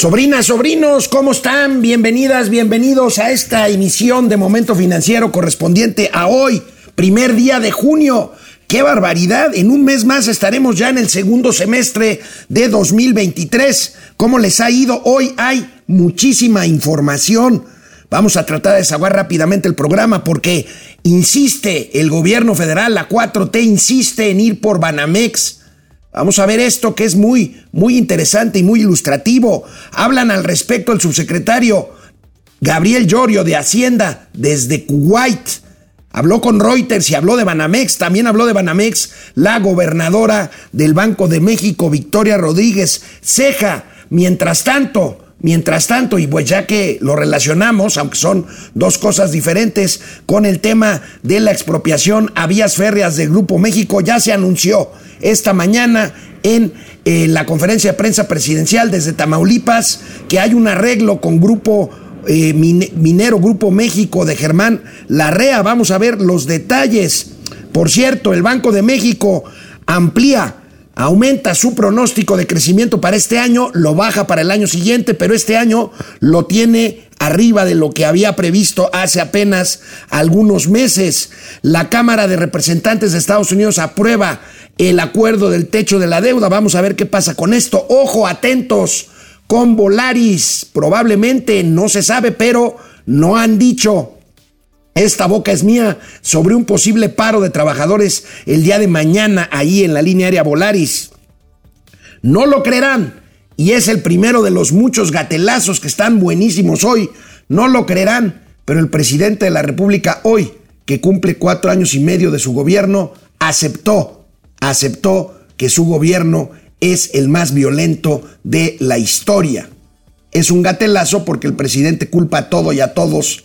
Sobrinas, sobrinos, ¿cómo están? Bienvenidas, bienvenidos a esta emisión de Momento Financiero correspondiente a hoy, primer día de junio. ¡Qué barbaridad! En un mes más estaremos ya en el segundo semestre de 2023. ¿Cómo les ha ido? Hoy hay muchísima información. Vamos a tratar de desaguar rápidamente el programa porque insiste el gobierno federal, la 4T insiste en ir por Banamex Vamos a ver esto que es muy, muy interesante y muy ilustrativo. Hablan al respecto el subsecretario Gabriel Llorio de Hacienda desde Kuwait. Habló con Reuters y habló de Banamex. También habló de Banamex la gobernadora del Banco de México, Victoria Rodríguez Ceja. Mientras tanto, Mientras tanto, y pues ya que lo relacionamos, aunque son dos cosas diferentes, con el tema de la expropiación a vías férreas del Grupo México, ya se anunció esta mañana en eh, la conferencia de prensa presidencial desde Tamaulipas que hay un arreglo con Grupo eh, Minero, Grupo México de Germán Larrea. Vamos a ver los detalles. Por cierto, el Banco de México amplía aumenta su pronóstico de crecimiento para este año, lo baja para el año siguiente, pero este año lo tiene arriba de lo que había previsto hace apenas algunos meses. La Cámara de Representantes de Estados Unidos aprueba el acuerdo del techo de la deuda. Vamos a ver qué pasa con esto. Ojo, atentos con Volaris. Probablemente no se sabe, pero no han dicho esta boca es mía sobre un posible paro de trabajadores el día de mañana ahí en la línea aérea Volaris. No lo creerán y es el primero de los muchos gatelazos que están buenísimos hoy. No lo creerán, pero el presidente de la República hoy, que cumple cuatro años y medio de su gobierno, aceptó, aceptó que su gobierno es el más violento de la historia. Es un gatelazo porque el presidente culpa a todo y a todos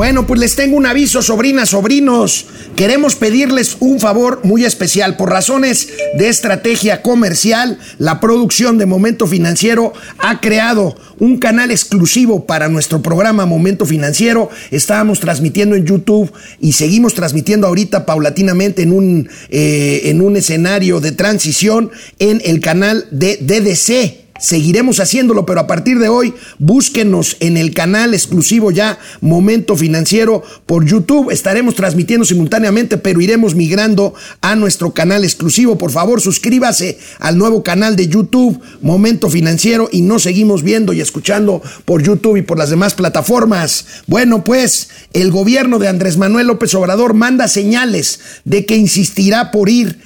Bueno, pues les tengo un aviso, sobrinas, sobrinos. Queremos pedirles un favor muy especial. Por razones de estrategia comercial, la producción de Momento Financiero ha creado un canal exclusivo para nuestro programa Momento Financiero. Estábamos transmitiendo en YouTube y seguimos transmitiendo ahorita paulatinamente en un, eh, en un escenario de transición en el canal de DDC. Seguiremos haciéndolo, pero a partir de hoy búsquenos en el canal exclusivo ya Momento Financiero por YouTube. Estaremos transmitiendo simultáneamente, pero iremos migrando a nuestro canal exclusivo. Por favor, suscríbase al nuevo canal de YouTube Momento Financiero y nos seguimos viendo y escuchando por YouTube y por las demás plataformas. Bueno, pues el gobierno de Andrés Manuel López Obrador manda señales de que insistirá por ir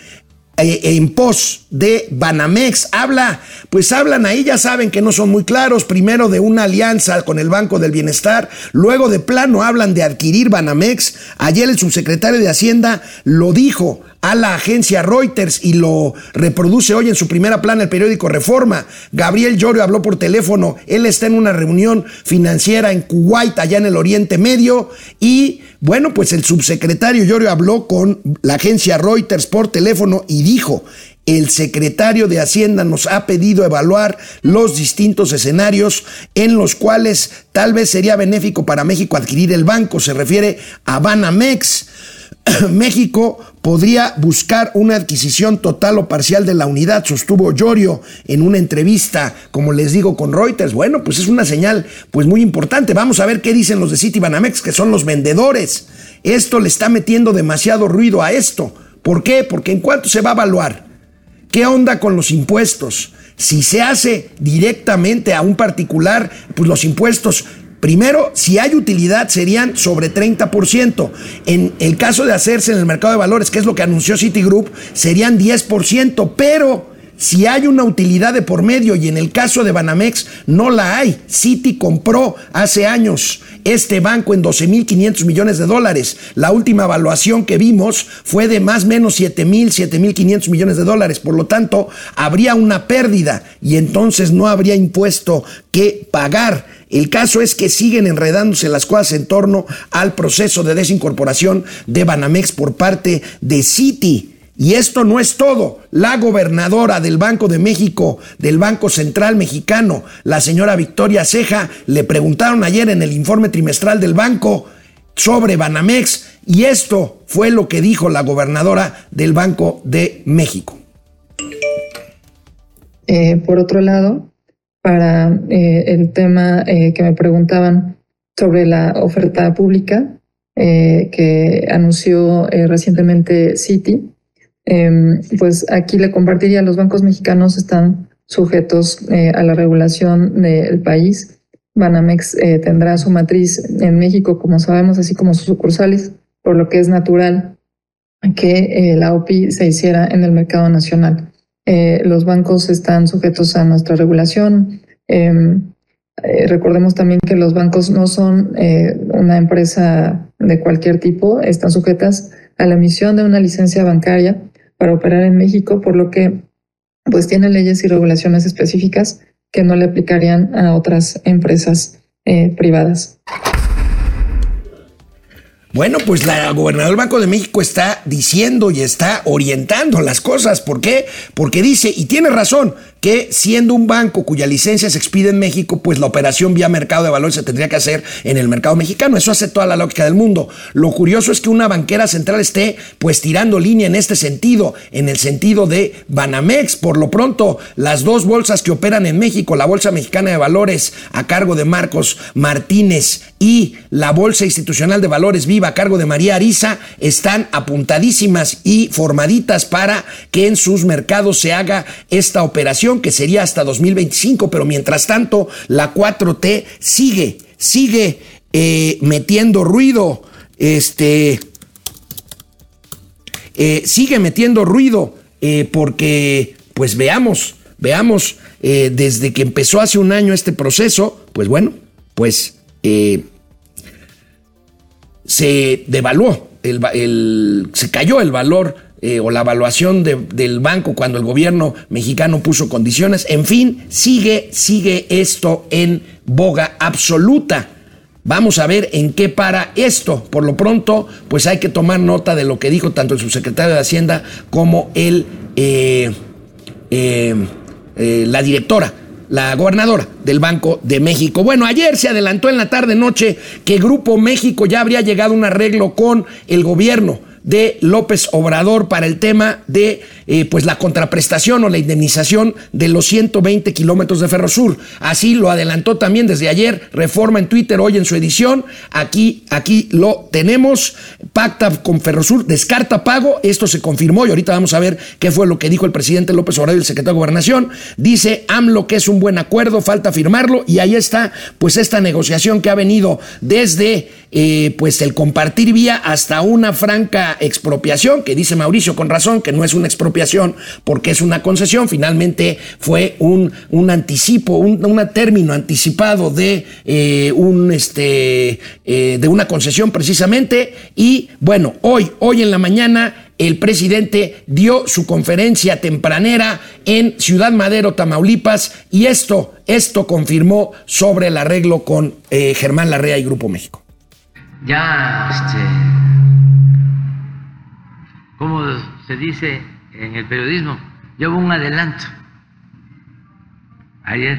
en pos de Banamex. Habla, pues hablan ahí, ya saben que no son muy claros. Primero de una alianza con el Banco del Bienestar, luego de plano hablan de adquirir Banamex. Ayer el subsecretario de Hacienda lo dijo a la agencia Reuters y lo reproduce hoy en su primera plana el periódico Reforma. Gabriel Llorio habló por teléfono, él está en una reunión financiera en Kuwait, allá en el Oriente Medio, y bueno, pues el subsecretario Llorio habló con la agencia Reuters por teléfono y dijo, el secretario de Hacienda nos ha pedido evaluar los distintos escenarios en los cuales tal vez sería benéfico para México adquirir el banco. Se refiere a Banamex. México podría buscar una adquisición total o parcial de la unidad, sostuvo Llorio en una entrevista, como les digo, con Reuters. Bueno, pues es una señal pues muy importante. Vamos a ver qué dicen los de Citibanamex, que son los vendedores. Esto le está metiendo demasiado ruido a esto. ¿Por qué? Porque en cuanto se va a evaluar, ¿qué onda con los impuestos? Si se hace directamente a un particular, pues los impuestos Primero, si hay utilidad, serían sobre 30%. En el caso de hacerse en el mercado de valores, que es lo que anunció Citigroup, serían 10%, pero si hay una utilidad de por medio y en el caso de Banamex no la hay. Citi compró hace años este banco en 12.500 millones de dólares. La última evaluación que vimos fue de más o menos 7.000, 7.500 millones de dólares. Por lo tanto, habría una pérdida y entonces no habría impuesto que pagar El caso es que siguen enredándose las cosas en torno al proceso de desincorporación de Banamex por parte de Citi. Y esto no es todo. La gobernadora del Banco de México, del Banco Central Mexicano, la señora Victoria Ceja, le preguntaron ayer en el informe trimestral del banco sobre Banamex y esto fue lo que dijo la gobernadora del Banco de México. Eh, por otro lado, para eh, el tema eh, que me preguntaban sobre la oferta pública que anunció recientemente Citi, Em, pues aquí le compartiría, los bancos mexicanos están sujetos eh, a la regulación del país. Banamex eh, tendrá su matriz en México, como sabemos, así como sus sucursales, por lo que es natural que eh, la OPI se hiciera en el mercado nacional. Los bancos están sujetos a nuestra regulación. Em, recordemos también que los bancos no son una empresa de cualquier tipo, están sujetas a la emisión de una licencia bancaria para operar en México, por lo que pues tiene leyes y regulaciones específicas que no le aplicarían a otras empresas eh, privadas. Bueno, pues la gobernadora del Banco de México está diciendo y está orientando las cosas. ¿Por qué? Porque dice, y tiene razón, que siendo un banco cuya licencia se expide en México, pues la operación vía mercado de valores se tendría que hacer en el mercado mexicano. Eso hace toda la lógica del mundo. Lo curioso es que una banquera central esté pues tirando línea en este sentido, en el sentido de Banamex. Por lo pronto, las dos bolsas que operan en México, la Bolsa Mexicana de Valores a cargo de Marcos Martínez y la Bolsa Institucional de Valores Viva a cargo de María Ariza, están apuntadísimas y formaditas para que en sus mercados se haga esta operación que sería hasta 2025, pero mientras tanto la 4T sigue, sigue eh, metiendo ruido, este, eh, sigue metiendo ruido, eh, porque, pues veamos, veamos, desde que empezó hace un año este proceso, pues bueno, pues se devaluó, el, se cayó el valor eh, o la evaluación del banco cuando el gobierno mexicano puso condiciones. En fin, sigue, sigue esto en boga absoluta. Vamos a ver en qué para esto. Por lo pronto, pues hay que tomar nota de lo que dijo tanto el subsecretario de Hacienda como el, eh, eh, la directora la gobernadora del Banco de México. Bueno, ayer se adelantó en la tarde noche que Grupo México ya habría llegado a un arreglo con el gobierno de López Obrador para el tema de eh, pues la contraprestación o la indemnización de los 120 kilómetros de Ferrosur. Así lo adelantó también desde ayer Reforma en Twitter hoy en su edición. Aquí, aquí lo tenemos. Pacta con Ferrosur, descarta pago. Esto se confirmó y ahorita vamos a ver qué fue lo que dijo el presidente López Obrador y el secretario de Gobernación. Dice AMLO que es un buen acuerdo, falta firmarlo y ahí está pues esta negociación que ha venido desde eh, pues el compartir vía hasta una franca expropiación, que dice Mauricio con razón que no es una expropiación porque es una concesión, finalmente fue un, un anticipo, un, término anticipado de, eh, un, este, eh, de una concesión precisamente. Y bueno, hoy, hoy en la mañana el presidente dio su conferencia tempranera en Ciudad Madero, Tamaulipas, y esto, esto confirmó sobre el arreglo con eh, Germán Larrea y Grupo México. Ya, este, como se dice en el periodismo, ya un adelanto. Ayer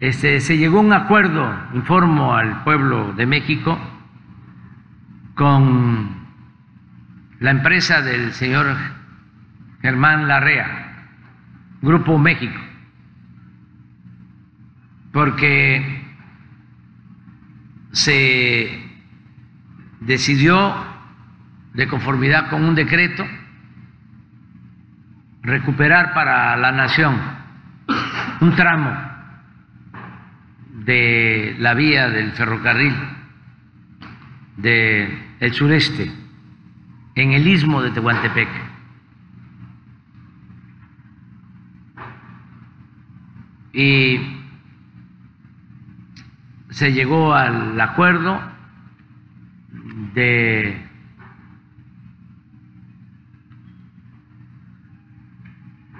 este, se llegó a un acuerdo, informo al pueblo de México, con la empresa del señor Germán Larrea, Grupo México, porque se decidió de conformidad con un decreto, recuperar para la nación un tramo de la vía del ferrocarril del sureste en el istmo de Tehuantepec. Y se llegó al acuerdo de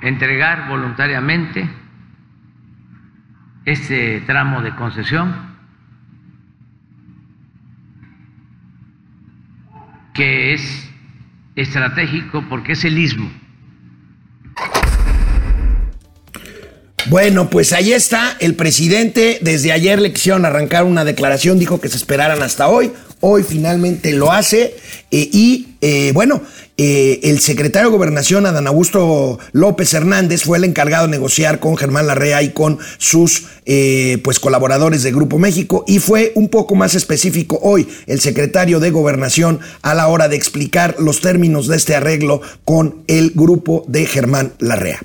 entregar voluntariamente este tramo de concesión que es estratégico porque es el istmo. Bueno, pues ahí está. El presidente desde ayer le quisieron arrancar una declaración, dijo que se esperaran hasta hoy. Hoy finalmente lo hace eh, y eh, bueno, eh, el secretario de Gobernación, Adán Augusto López Hernández, fue el encargado de negociar con Germán Larrea y con sus pues colaboradores de Grupo México. Y fue un poco más específico hoy el secretario de Gobernación a la hora de explicar los términos de este arreglo con el grupo de Germán Larrea.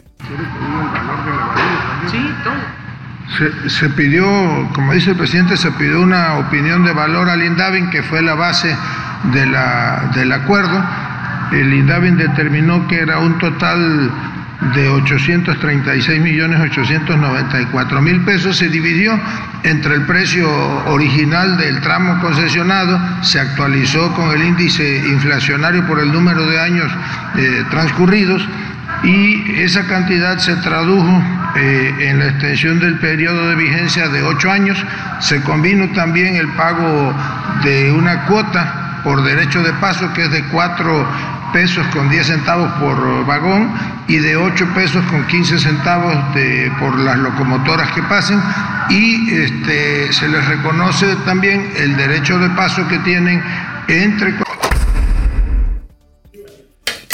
Se, se, pidió, como dice el presidente, se pidió una opinión de valor al INDAVIN, que fue la base de la, del acuerdo. El INDAVIN determinó que era un total de 836 millones 894 mil pesos se dividió entre el precio original del tramo concesionado, se actualizó con el índice inflacionario por el número de años eh, transcurridos y esa cantidad se tradujo eh, en la extensión del periodo de vigencia de ocho años. Se combinó también el pago de una cuota por derecho de paso que es de cuatro pesos con 10 centavos por vagón y de 8 pesos con 15 centavos de, por las locomotoras que pasen. Y este, se les reconoce también el derecho de paso que tienen entre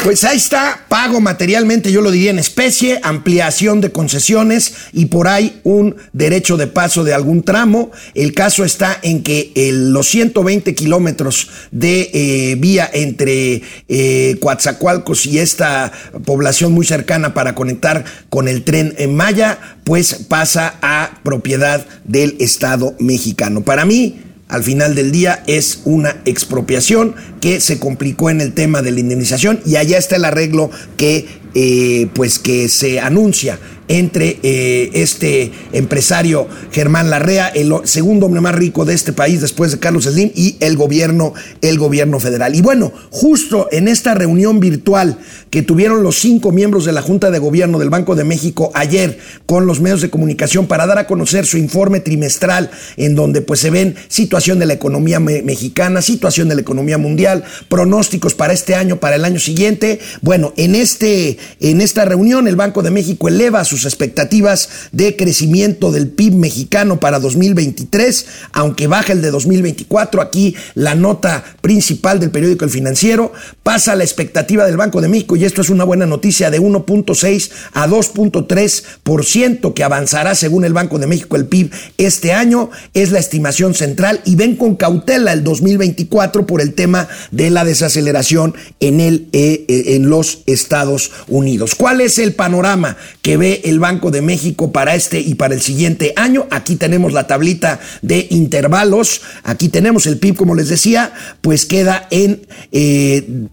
pues ahí está, pago materialmente, yo lo diría en especie, ampliación de concesiones y por ahí un derecho de paso de algún tramo. El caso está en que los 120 kilómetros de eh, vía entre eh, Coatzacoalcos y esta población muy cercana para conectar con el tren en Maya, pues pasa a propiedad del Estado mexicano. Para mí, al final del día es una expropiación que se complicó en el tema de la indemnización y allá está el arreglo que eh, pues que se anuncia entre eh, este empresario Germán Larrea, el segundo hombre más rico de este país después de Carlos Slim y el gobierno, el gobierno federal. Y bueno, justo en esta reunión virtual que tuvieron los cinco miembros de la Junta de Gobierno del Banco de México ayer con los medios de comunicación para dar a conocer su informe trimestral en donde pues se ven situación de la economía mexicana, situación de la economía mundial, pronósticos para este año, para el año siguiente. Bueno, en este en esta reunión el Banco de México eleva sus expectativas de crecimiento del PIB mexicano para 2023, aunque baja el de 2024. Aquí la nota principal del periódico El Financiero pasa la expectativa del Banco de México, y esto es una buena noticia, de 1.6 a 2.3% que avanzará según el Banco de México el PIB este año. Es la estimación central y ven con cautela el 2024 por el tema de la desaceleración en, el, eh, eh, en los Estados Unidos. ¿Cuál es el panorama que ve el Banco de México para este y para el siguiente año. Aquí tenemos la tablita de intervalos. Aquí tenemos el PIB, como les decía, pues queda en... Eh,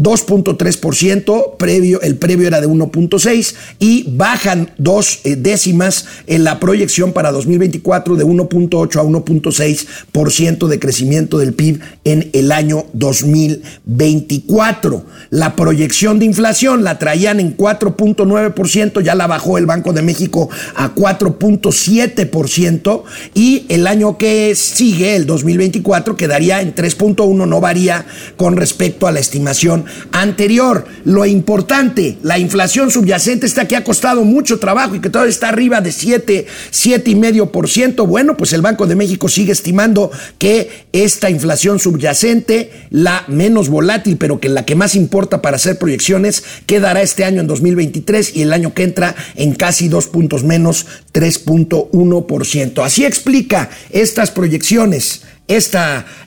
2.3%, previo, el previo era de 1.6 y bajan dos eh, décimas en la proyección para 2024 de 1.8 a 1.6% de crecimiento del PIB en el año 2024. La proyección de inflación la traían en 4.9%, ya la bajó el Banco de México a 4.7% y el año que sigue, el 2024, quedaría en 3.1, no varía con respecto a la estimación anterior. Lo importante, la inflación subyacente está que ha costado mucho trabajo y que todavía está arriba de 7, 7,5%. Bueno, pues el Banco de México sigue estimando que esta inflación subyacente, la menos volátil, pero que la que más importa para hacer proyecciones, quedará este año en 2023 y el año que entra en casi dos puntos menos, 3.1%. Así explica estas proyecciones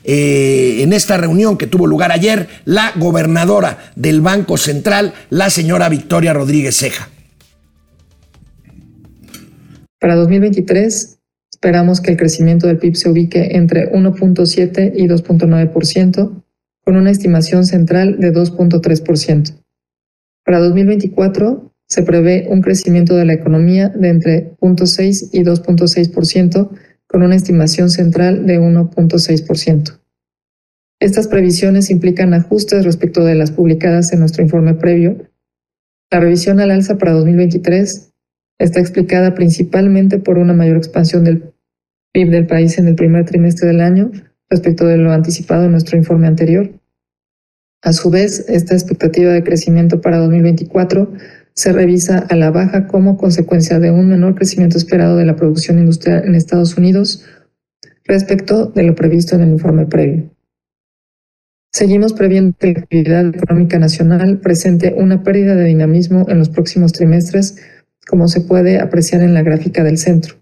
eh, en esta reunión que tuvo lugar ayer la gobernadora del Banco Central, la señora Victoria Rodríguez Ceja. Para 2023 esperamos que el crecimiento del PIB se ubique entre 1.7 y 2.9%, con una estimación central de 2.3%. Para 2024 se prevé un crecimiento de la economía de entre 0.6 y 2.6%, con una estimación central de 1.6%. Estas previsiones implican ajustes respecto de las publicadas en nuestro informe previo. La revisión al alza para 2023 está explicada principalmente por una mayor expansión del PIB del país en el primer trimestre del año respecto de lo anticipado en nuestro informe anterior, A su vez, esta expectativa de crecimiento para 2024 se revisa a la baja como consecuencia de un menor crecimiento esperado de la producción industrial en Estados Unidos respecto de lo previsto en el informe previo. Seguimos previendo que la actividad económica nacional presente una pérdida de dinamismo en los próximos trimestres, como se puede apreciar en la gráfica del centro.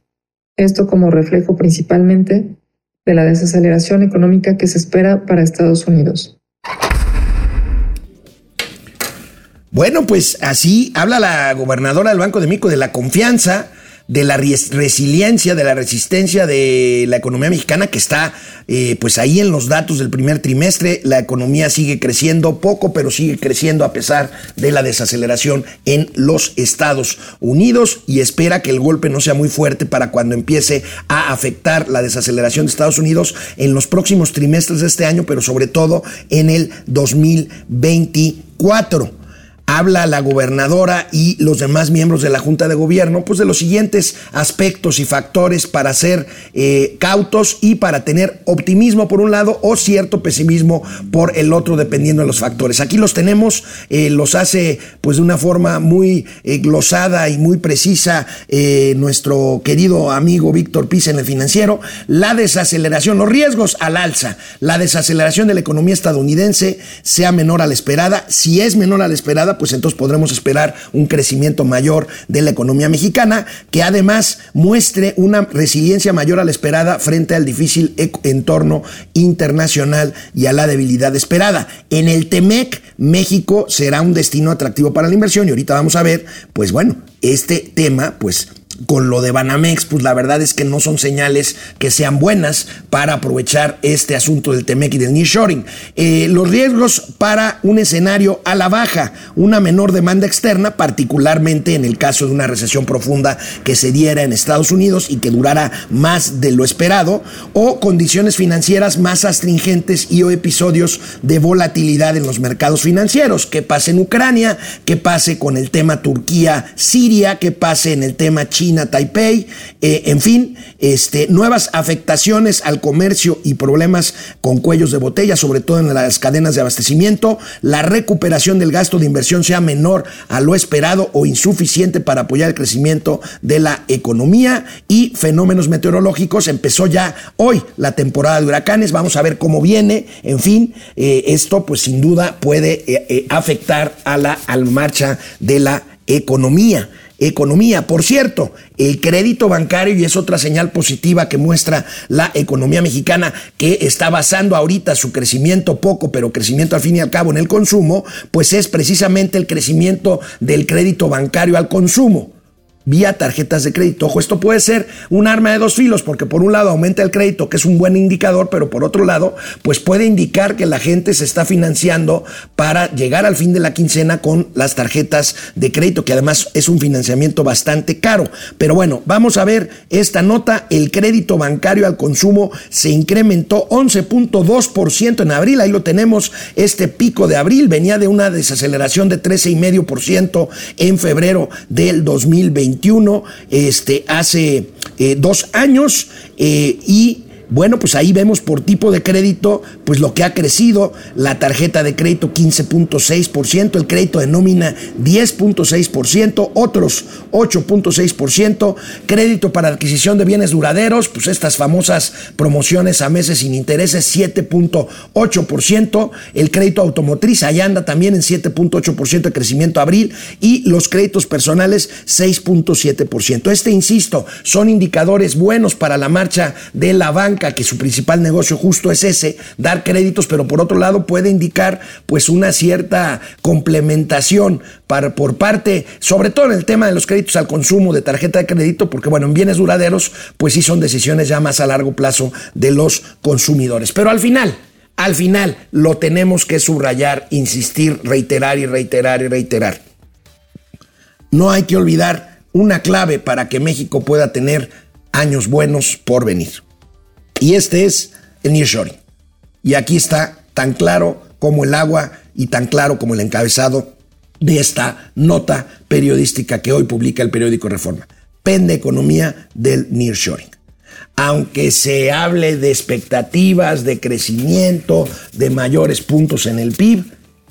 Esto como reflejo principalmente de la desaceleración económica que se espera para Estados Unidos. Bueno, pues así habla la gobernadora del Banco de México de la confianza, de la resiliencia, de la resistencia de la economía mexicana que está eh, pues ahí en los datos del primer trimestre. La economía sigue creciendo poco, pero sigue creciendo a pesar de la desaceleración en los Estados Unidos y espera que el golpe no sea muy fuerte para cuando empiece a afectar la desaceleración de Estados Unidos en los próximos trimestres de este año, pero sobre todo en el 2024 habla la gobernadora y los demás miembros de la Junta de Gobierno, pues de los siguientes aspectos y factores para ser eh, cautos y para tener optimismo por un lado o cierto pesimismo por el otro, dependiendo de los factores. Aquí los tenemos, eh, los hace pues de una forma muy eh, glosada y muy precisa nuestro querido amigo Víctor Pisa en el financiero, la desaceleración, los riesgos al alza, la desaceleración de la economía estadounidense sea menor a la esperada, si es menor a la esperada, pues entonces podremos esperar un crecimiento mayor de la economía mexicana, que además muestre una resiliencia mayor a la esperada frente al difícil entorno internacional y a la debilidad esperada. En el TEMEC, México será un destino atractivo para la inversión y ahorita vamos a ver, pues bueno, este tema, pues con lo de Banamex, pues la verdad es que no son señales que sean buenas para aprovechar este asunto del Temec y del nearshoring. Eh, los riesgos para un escenario a la baja, una menor demanda externa, particularmente en el caso de una recesión profunda que se diera en Estados Unidos y que durara más de lo esperado, o condiciones financieras más astringentes y o episodios de volatilidad en los mercados financieros. Que pase en Ucrania, que pase con el tema Turquía-Siria, que pase en el tema China China, Taipei, eh, en fin, este, nuevas afectaciones al comercio y problemas con cuellos de botella, sobre todo en las cadenas de abastecimiento, la recuperación del gasto de inversión sea menor a lo esperado o insuficiente para apoyar el crecimiento de la economía. Y fenómenos meteorológicos. Empezó ya hoy la temporada de huracanes, vamos a ver cómo viene, en fin, eh, esto pues sin duda puede eh, afectar a la marcha de la economía economía. Por cierto, el crédito bancario, y es otra señal positiva que muestra la economía mexicana, que está basando ahorita su crecimiento poco, pero crecimiento al fin y al cabo en el consumo, pues es precisamente el crecimiento del crédito bancario al consumo vía tarjetas de crédito. Ojo, esto puede ser un arma de dos filos, porque por un lado aumenta el crédito, que es un buen indicador, pero por otro lado, pues puede indicar que la gente se está financiando para llegar al fin de la quincena con las tarjetas de crédito, que además es un financiamiento bastante caro. Pero bueno, vamos a ver esta nota. El crédito bancario al consumo se incrementó 11.2% en abril. Ahí lo tenemos, este pico de abril venía de una desaceleración de 13,5% en febrero del 2020 este, hace eh, dos años, eh, y bueno, pues ahí vemos por tipo de crédito, pues lo que ha crecido, la tarjeta de crédito 15.6%, el crédito de nómina 10.6%, otros 8.6%, crédito para adquisición de bienes duraderos, pues estas famosas promociones a meses sin intereses 7.8%, el crédito automotriz, ahí anda también en 7.8% de crecimiento abril. Y los créditos personales 6.7%. Este, insisto, son indicadores buenos para la marcha de la banca que su principal negocio justo es ese, dar créditos, pero por otro lado puede indicar pues una cierta complementación para, por parte, sobre todo en el tema de los créditos al consumo de tarjeta de crédito, porque bueno, en bienes duraderos pues sí son decisiones ya más a largo plazo de los consumidores. Pero al final, al final lo tenemos que subrayar, insistir, reiterar y reiterar y reiterar. No hay que olvidar una clave para que México pueda tener años buenos por venir. Y este es el nearshoring. Y aquí está tan claro como el agua y tan claro como el encabezado de esta nota periodística que hoy publica el periódico Reforma. Pende economía del nearshoring. Aunque se hable de expectativas de crecimiento, de mayores puntos en el PIB,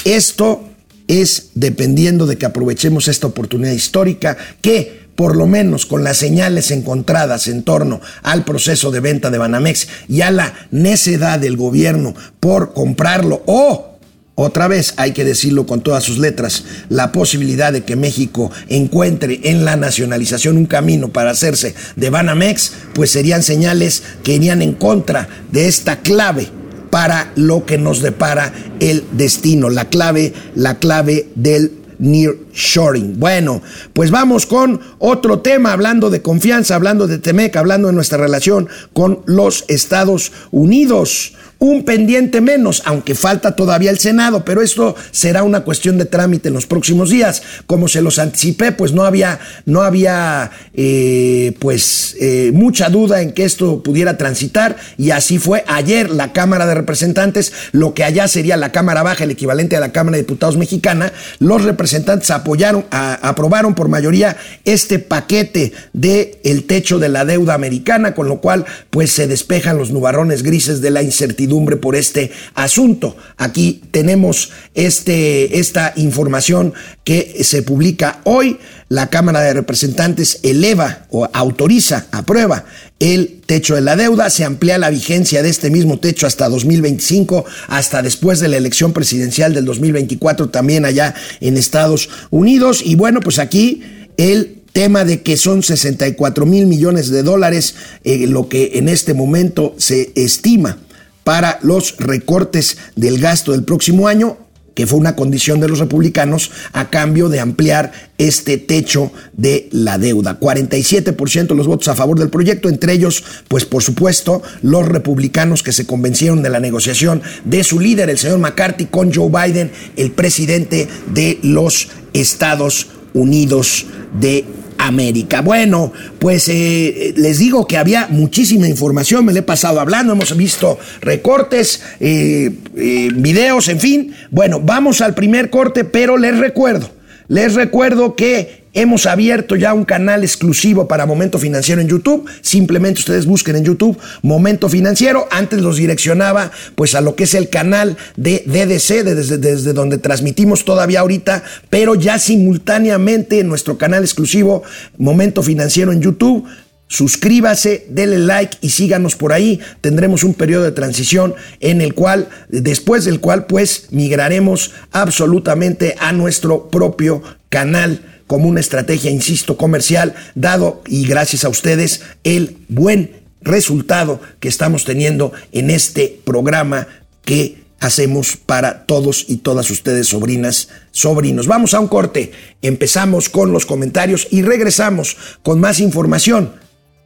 Esto es dependiendo de que aprovechemos esta oportunidad histórica que por lo menos con las señales encontradas en torno al proceso de venta de Banamex y a la necedad del gobierno por comprarlo o otra vez, hay que decirlo con todas sus letras, la posibilidad de que México encuentre en la nacionalización un camino para hacerse de Banamex, pues serían señales que irían en contra de esta clave para lo que nos depara el destino, la clave, la clave del nearshoring. Bueno, pues vamos con otro tema, hablando de confianza, hablando de Temec, hablando de nuestra relación con los Estados Unidos un pendiente menos, aunque falta todavía el Senado, pero esto será una cuestión de trámite en los próximos días. Como se los anticipé, pues no había, no había eh, pues eh, mucha duda en que esto pudiera transitar y así fue. Ayer la Cámara de Representantes, lo que allá sería la Cámara Baja, el equivalente a la Cámara de Diputados mexicana, los representantes apoyaron, aprobaron por mayoría este paquete de techo de la deuda americana, con lo cual pues se despejan los nubarrones grises de la incertidumbre por este asunto. Aquí tenemos este, esta información que se publica hoy. La Cámara de Representantes eleva o autoriza, aprueba el techo de la deuda, se amplía la vigencia de este mismo techo hasta 2025, hasta después de la elección presidencial del 2024 también allá en Estados Unidos. Y bueno, pues aquí el tema de que son 64 mil millones de dólares, eh, lo que en este momento se estima para los recortes del gasto del próximo año, que fue una condición de los republicanos a cambio de ampliar este techo de la deuda. 47% de los votos a favor del proyecto, entre ellos, pues por supuesto, los republicanos que se convencieron de la negociación de su líder, el señor McCarthy, con Joe Biden, el presidente de los Estados Unidos de América. Bueno, pues eh, les digo que había muchísima información, me le he pasado hablando, hemos visto recortes, eh, eh, videos, en fin. Bueno, vamos al primer corte, pero les recuerdo, les recuerdo que Hemos abierto ya un canal exclusivo para Momento Financiero en YouTube. Simplemente ustedes busquen en YouTube Momento Financiero. Antes los direccionaba pues a lo que es el canal de DDC, desde, desde donde transmitimos todavía ahorita, pero ya simultáneamente en nuestro canal exclusivo Momento Financiero en YouTube. Suscríbase, dele like y síganos por ahí. Tendremos un periodo de transición en el cual, después del cual, pues migraremos absolutamente a nuestro propio canal como una estrategia, insisto, comercial, dado y gracias a ustedes el buen resultado que estamos teniendo en este programa que hacemos para todos y todas ustedes, sobrinas, sobrinos. Vamos a un corte, empezamos con los comentarios y regresamos con más información,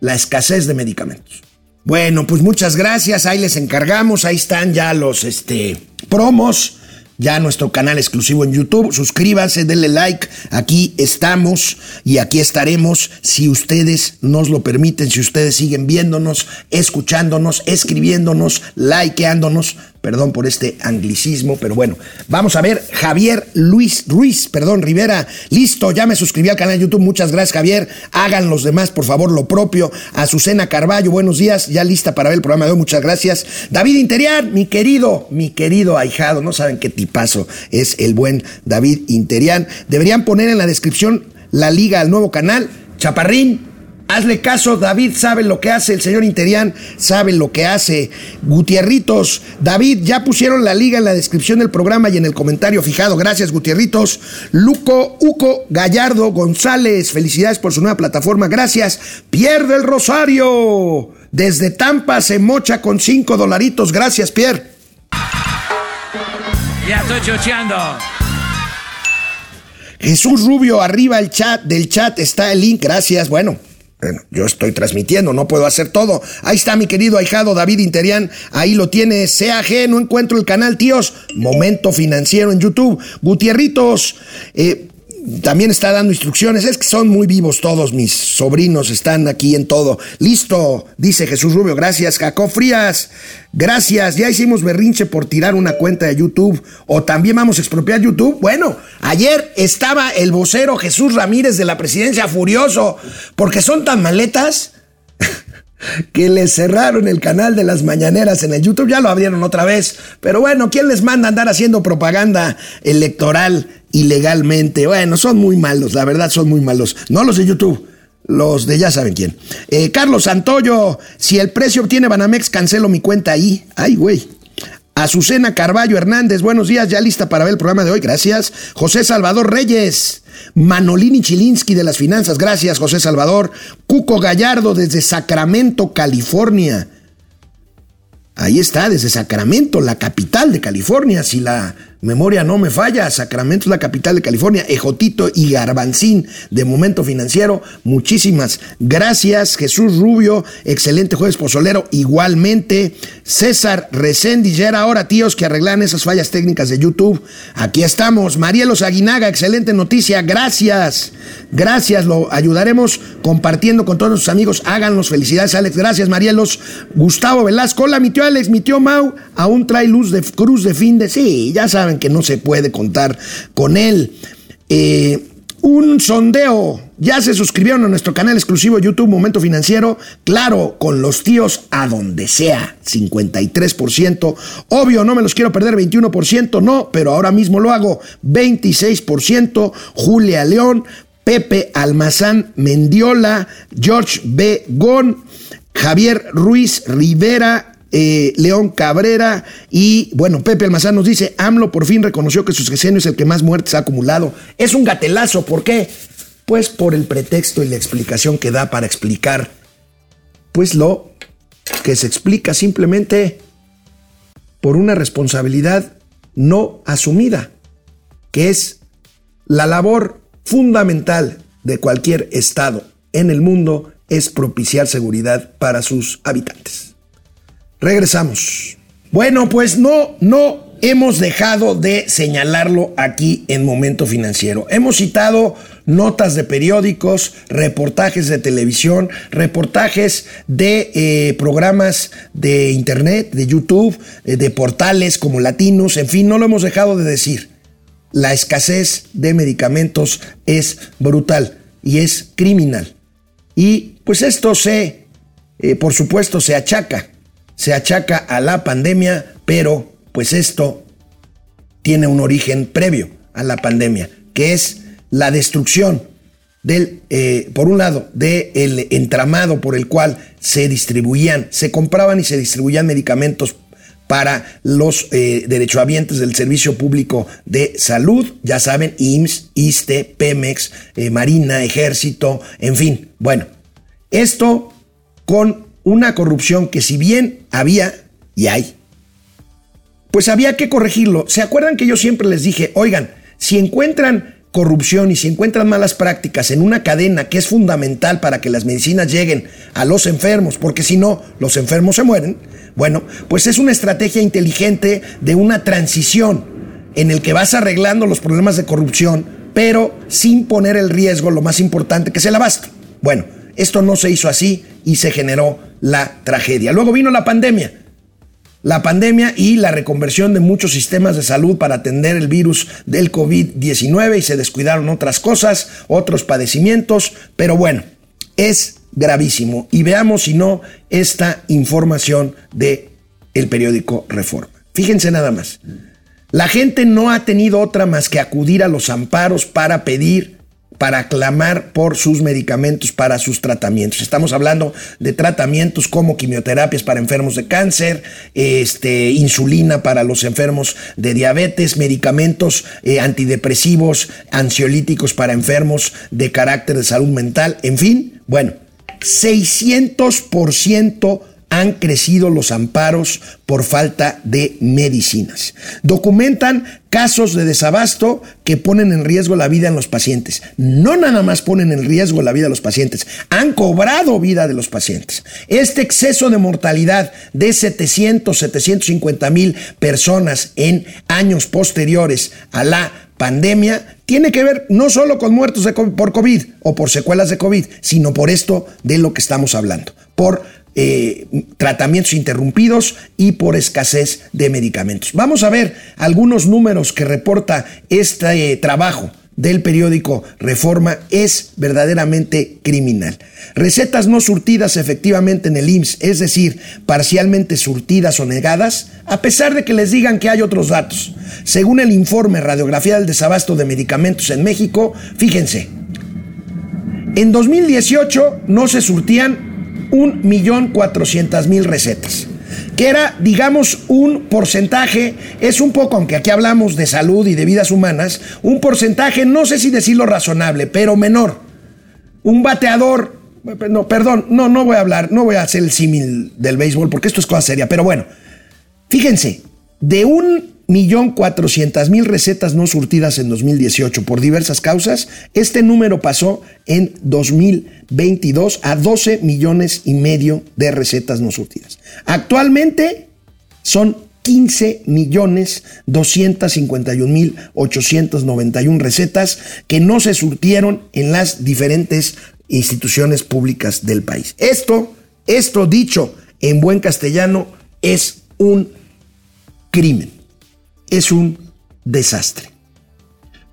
la escasez de medicamentos. Bueno, pues muchas gracias, ahí les encargamos, ahí están ya los este, promos ya nuestro canal exclusivo en YouTube. Suscríbanse, denle like. Aquí estamos y aquí estaremos si ustedes nos lo permiten, si ustedes siguen viéndonos, escuchándonos, escribiéndonos, likeándonos. Perdón por este anglicismo, pero bueno, vamos a ver. Javier Luis Ruiz, perdón, Rivera, listo, ya me suscribí al canal de YouTube. Muchas gracias, Javier. Hagan los demás, por favor, lo propio. Azucena Carballo, buenos días, ya lista para ver el programa de hoy. Muchas gracias. David Interiar, mi querido, mi querido ahijado, no saben qué tipazo es el buen David Interian. Deberían poner en la descripción la liga al nuevo canal. Chaparrín, Hazle caso, David sabe lo que hace, el señor Interián sabe lo que hace. Gutierritos, David, ya pusieron la liga en la descripción del programa y en el comentario fijado. Gracias, Gutierritos. Luco, Uco, Gallardo, González, felicidades por su nueva plataforma. Gracias. Pierde el Rosario. Desde Tampa se mocha con cinco dolaritos. Gracias, Pierre. Ya estoy chocheando. Jesús Rubio, arriba el chat, del chat está el link. Gracias. Bueno, bueno, yo estoy transmitiendo, no puedo hacer todo. Ahí está mi querido ahijado David Interian, ahí lo tiene. CAG, no encuentro el canal, tíos. Momento financiero en YouTube. Gutierritos, eh, también está dando instrucciones. Es que son muy vivos todos mis sobrinos, están aquí en todo. Listo, dice Jesús Rubio. Gracias, Jacob Frías. Gracias. Ya hicimos berrinche por tirar una cuenta de YouTube. O también vamos a expropiar YouTube. Bueno, ayer estaba el vocero Jesús Ramírez de la presidencia furioso porque son tan maletas que les cerraron el canal de las mañaneras en el YouTube. Ya lo abrieron otra vez. Pero bueno, ¿quién les manda andar haciendo propaganda electoral ilegalmente? Bueno, son muy malos, la verdad son muy malos. No los de YouTube. Los de ya saben quién. Eh, Carlos Santoyo, si el precio obtiene Banamex, cancelo mi cuenta ahí. Ay, güey. Azucena Carballo Hernández, buenos días, ya lista para ver el programa de hoy, gracias. José Salvador Reyes, Manolini Chilinsky de las Finanzas, gracias José Salvador. Cuco Gallardo desde Sacramento, California. Ahí está, desde Sacramento, la capital de California, si la memoria no me falla, Sacramento es la capital de California, Ejotito y Garbancín de Momento Financiero, muchísimas gracias, Jesús Rubio, excelente jueves pozolero, igualmente, César Reséndiz, ya era hora tíos que arreglan esas fallas técnicas de YouTube, aquí estamos, Marielos Aguinaga, excelente noticia, gracias, gracias, lo ayudaremos compartiendo con todos nuestros amigos, háganlos, felicidades Alex, gracias Marielos, Gustavo Velasco, hola mi tío Alex, mi tío Mau, aún trae luz de cruz de fin de, sí, ya saben que no se puede contar con él. Eh, un sondeo. Ya se suscribieron a nuestro canal exclusivo YouTube Momento Financiero. Claro, con los tíos a donde sea. 53%. Obvio, no me los quiero perder. 21%. No, pero ahora mismo lo hago. 26%. Julia León. Pepe Almazán Mendiola. George B. Gon. Javier Ruiz Rivera, eh, León Cabrera y bueno, Pepe Almazán nos dice, AMLO por fin reconoció que su sexenio es el que más muertes ha acumulado. Es un gatelazo, ¿por qué? Pues por el pretexto y la explicación que da para explicar, pues lo que se explica simplemente por una responsabilidad no asumida, que es la labor fundamental de cualquier Estado en el mundo es propiciar seguridad para sus habitantes. Regresamos. Bueno, pues no, no hemos dejado de señalarlo aquí en Momento Financiero. Hemos citado notas de periódicos, reportajes de televisión, reportajes de eh, programas de internet, de YouTube, eh, de portales como Latinos, en fin, no lo hemos dejado de decir. La escasez de medicamentos es brutal y es criminal. Y pues esto se, eh, por supuesto, se achaca se achaca a la pandemia, pero pues esto tiene un origen previo a la pandemia, que es la destrucción del, eh, por un lado, del entramado por el cual se distribuían, se compraban y se distribuían medicamentos para los eh, derechohabientes del Servicio Público de Salud, ya saben, IMSS, ISTE, Pemex, eh, Marina, Ejército, en fin. Bueno, esto con una corrupción que si bien había y hay, pues había que corregirlo. ¿Se acuerdan que yo siempre les dije, oigan, si encuentran corrupción y si encuentran malas prácticas en una cadena que es fundamental para que las medicinas lleguen a los enfermos, porque si no, los enfermos se mueren, bueno, pues es una estrategia inteligente de una transición en el que vas arreglando los problemas de corrupción, pero sin poner el riesgo, lo más importante, que es el abasto. Bueno, esto no se hizo así y se generó la tragedia. Luego vino la pandemia. La pandemia y la reconversión de muchos sistemas de salud para atender el virus del COVID-19 y se descuidaron otras cosas, otros padecimientos, pero bueno, es gravísimo. Y veamos si no esta información de el periódico Reforma. Fíjense nada más. La gente no ha tenido otra más que acudir a los amparos para pedir para clamar por sus medicamentos para sus tratamientos. Estamos hablando de tratamientos como quimioterapias para enfermos de cáncer, este, insulina para los enfermos de diabetes, medicamentos eh, antidepresivos, ansiolíticos para enfermos de carácter de salud mental, en fin, bueno, 600% han crecido los amparos por falta de medicinas. Documentan casos de desabasto que ponen en riesgo la vida en los pacientes. No nada más ponen en riesgo la vida de los pacientes, han cobrado vida de los pacientes. Este exceso de mortalidad de 700, 750 mil personas en años posteriores a la pandemia tiene que ver no solo con muertos por COVID o por secuelas de COVID, sino por esto de lo que estamos hablando, por eh, tratamientos interrumpidos y por escasez de medicamentos. Vamos a ver algunos números que reporta este eh, trabajo del periódico Reforma es verdaderamente criminal. Recetas no surtidas efectivamente en el IMSS, es decir, parcialmente surtidas o negadas, a pesar de que les digan que hay otros datos. Según el informe Radiografía del Desabasto de Medicamentos en México, fíjense, en 2018 no se surtían 1.400.000 recetas que era, digamos, un porcentaje, es un poco, aunque aquí hablamos de salud y de vidas humanas, un porcentaje, no sé si decirlo razonable, pero menor. Un bateador, no, perdón, no, no voy a hablar, no voy a hacer el símil del béisbol porque esto es cosa seria, pero bueno, fíjense, de un millón cuatrocientas mil recetas no surtidas en 2018 por diversas causas, este número pasó en 2022 a 12 millones y medio de recetas no surtidas. Actualmente son 15 millones 251 mil 891 recetas que no se surtieron en las diferentes instituciones públicas del país. Esto, esto dicho en buen castellano, es un crimen es un desastre.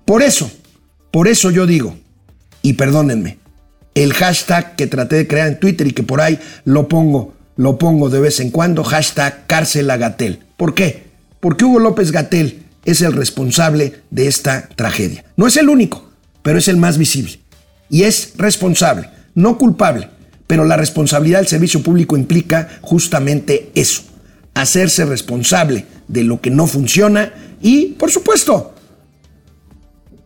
Por eso, por eso yo digo, y perdónenme, el hashtag que traté de crear en Twitter y que por ahí lo pongo, lo pongo de vez en cuando, hashtag cárcel a. ¿Por qué? Porque Hugo López Gatel es el responsable de esta tragedia. No es el único, pero es el más visible. Y es responsable, no culpable, pero la responsabilidad del servicio público implica justamente eso, hacerse responsable de lo que no funciona y, por supuesto,